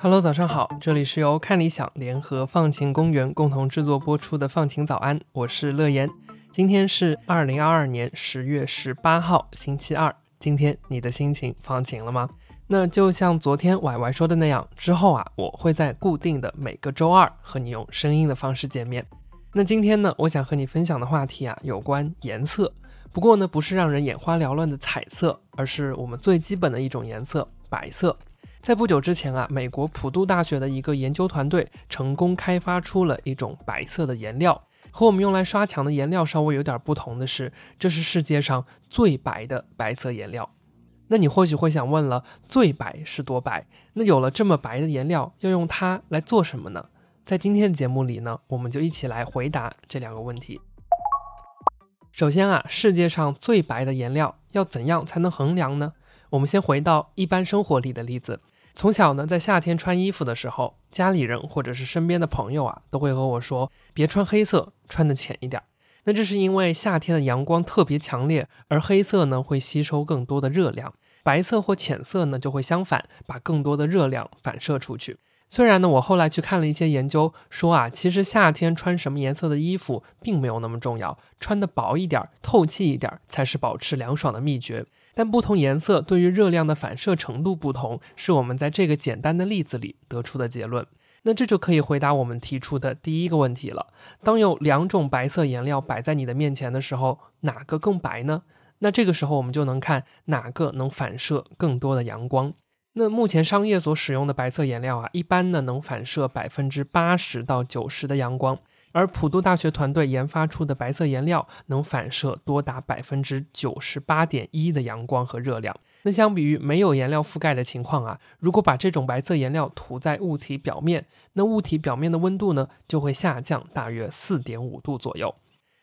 Hello，早上好，这里是由看理想联合放晴公园共同制作播出的放晴早安，我是乐言。今天是二零二二年十月十八号，星期二。今天你的心情放晴了吗？那就像昨天歪歪说的那样，之后啊，我会在固定的每个周二和你用声音的方式见面。那今天呢，我想和你分享的话题啊，有关颜色。不过呢，不是让人眼花缭乱的彩色，而是我们最基本的一种颜色——白色。在不久之前啊，美国普渡大学的一个研究团队成功开发出了一种白色的颜料。和我们用来刷墙的颜料稍微有点不同的是，这是世界上最白的白色颜料。那你或许会想问了，最白是多白？那有了这么白的颜料，要用它来做什么呢？在今天的节目里呢，我们就一起来回答这两个问题。首先啊，世界上最白的颜料要怎样才能衡量呢？我们先回到一般生活里的例子。从小呢，在夏天穿衣服的时候，家里人或者是身边的朋友啊，都会和我说，别穿黑色，穿的浅一点。那这是因为夏天的阳光特别强烈，而黑色呢会吸收更多的热量，白色或浅色呢就会相反，把更多的热量反射出去。虽然呢，我后来去看了一些研究，说啊，其实夏天穿什么颜色的衣服并没有那么重要，穿的薄一点、透气一点才是保持凉爽的秘诀。但不同颜色对于热量的反射程度不同，是我们在这个简单的例子里得出的结论。那这就可以回答我们提出的第一个问题了：当有两种白色颜料摆在你的面前的时候，哪个更白呢？那这个时候我们就能看哪个能反射更多的阳光。那目前商业所使用的白色颜料啊，一般呢能反射百分之八十到九十的阳光，而普渡大学团队研发出的白色颜料能反射多达百分之九十八点一的阳光和热量。那相比于没有颜料覆盖的情况啊，如果把这种白色颜料涂在物体表面，那物体表面的温度呢就会下降大约四点五度左右。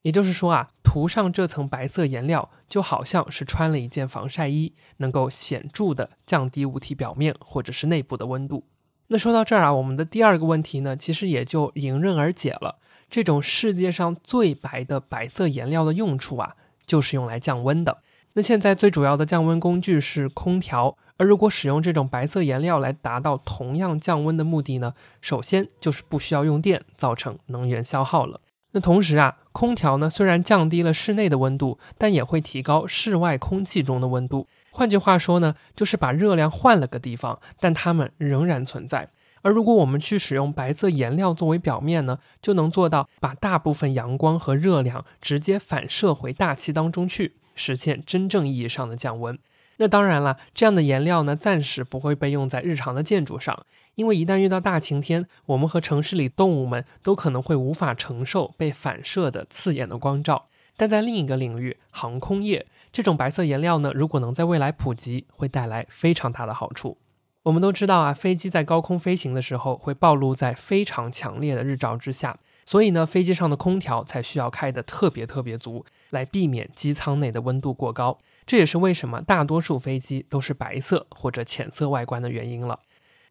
也就是说啊，涂上这层白色颜料，就好像是穿了一件防晒衣，能够显著的降低物体表面或者是内部的温度。那说到这儿啊，我们的第二个问题呢，其实也就迎刃而解了。这种世界上最白的白色颜料的用处啊，就是用来降温的。那现在最主要的降温工具是空调，而如果使用这种白色颜料来达到同样降温的目的呢，首先就是不需要用电，造成能源消耗了。那同时啊，空调呢虽然降低了室内的温度，但也会提高室外空气中的温度。换句话说呢，就是把热量换了个地方，但它们仍然存在。而如果我们去使用白色颜料作为表面呢，就能做到把大部分阳光和热量直接反射回大气当中去，实现真正意义上的降温。那当然了，这样的颜料呢，暂时不会被用在日常的建筑上，因为一旦遇到大晴天，我们和城市里动物们都可能会无法承受被反射的刺眼的光照。但在另一个领域，航空业，这种白色颜料呢，如果能在未来普及，会带来非常大的好处。我们都知道啊，飞机在高空飞行的时候会暴露在非常强烈的日照之下，所以呢，飞机上的空调才需要开得特别特别足，来避免机舱内的温度过高。这也是为什么大多数飞机都是白色或者浅色外观的原因了。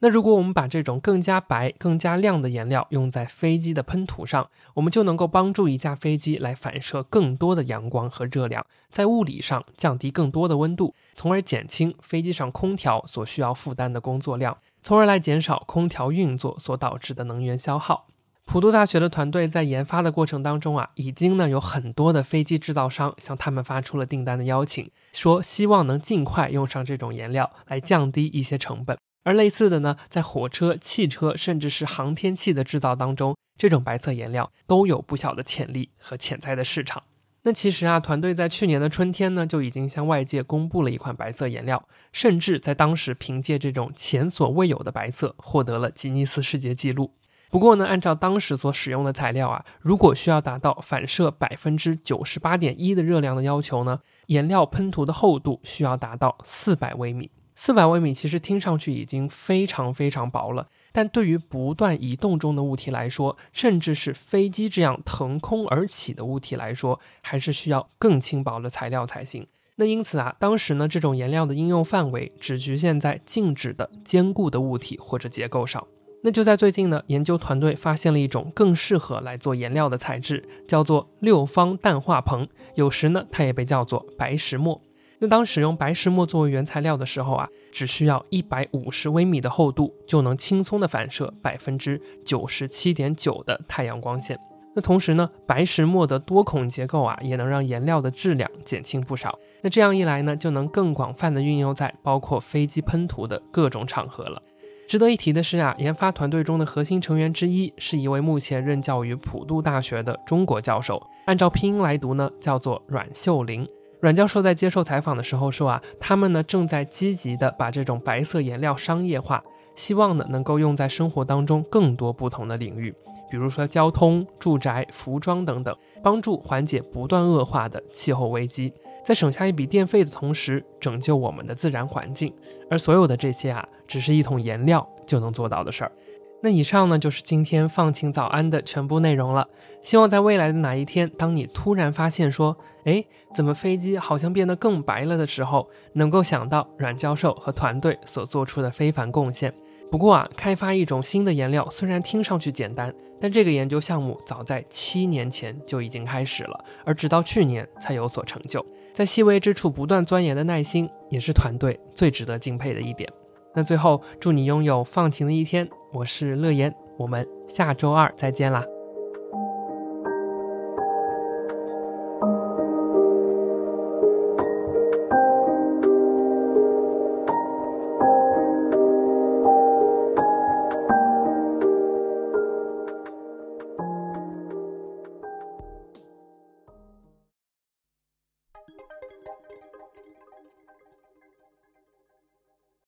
那如果我们把这种更加白、更加亮的颜料用在飞机的喷涂上，我们就能够帮助一架飞机来反射更多的阳光和热量，在物理上降低更多的温度，从而减轻飞机上空调所需要负担的工作量，从而来减少空调运作所导致的能源消耗。普渡大学的团队在研发的过程当中啊，已经呢有很多的飞机制造商向他们发出了订单的邀请，说希望能尽快用上这种颜料来降低一些成本。而类似的呢，在火车、汽车甚至是航天器的制造当中，这种白色颜料都有不小的潜力和潜在的市场。那其实啊，团队在去年的春天呢就已经向外界公布了一款白色颜料，甚至在当时凭借这种前所未有的白色获得了吉尼斯世界纪录。不过呢，按照当时所使用的材料啊，如果需要达到反射百分之九十八点一的热量的要求呢，颜料喷涂的厚度需要达到四百微米。四百微米其实听上去已经非常非常薄了，但对于不断移动中的物体来说，甚至是飞机这样腾空而起的物体来说，还是需要更轻薄的材料才行。那因此啊，当时呢，这种颜料的应用范围只局限在静止的、坚固的物体或者结构上。那就在最近呢，研究团队发现了一种更适合来做颜料的材质，叫做六方氮化硼，有时呢，它也被叫做白石墨。那当使用白石墨作为原材料的时候啊，只需要一百五十微米的厚度，就能轻松的反射百分之九十七点九的太阳光线。那同时呢，白石墨的多孔结构啊，也能让颜料的质量减轻不少。那这样一来呢，就能更广泛的运用在包括飞机喷涂的各种场合了。值得一提的是啊，研发团队中的核心成员之一是一位目前任教于普渡大学的中国教授，按照拼音来读呢，叫做阮秀玲。阮教授在接受采访的时候说啊，他们呢正在积极的把这种白色颜料商业化，希望呢能够用在生活当中更多不同的领域。比如说交通、住宅、服装等等，帮助缓解不断恶化的气候危机，在省下一笔电费的同时，拯救我们的自然环境。而所有的这些啊，只是一桶颜料就能做到的事儿。那以上呢，就是今天放晴早安的全部内容了。希望在未来的哪一天，当你突然发现说，哎，怎么飞机好像变得更白了的时候，能够想到阮教授和团队所做出的非凡贡献。不过啊，开发一种新的颜料虽然听上去简单，但这个研究项目早在七年前就已经开始了，而直到去年才有所成就。在细微之处不断钻研的耐心，也是团队最值得敬佩的一点。那最后，祝你拥有放晴的一天。我是乐言，我们下周二再见啦。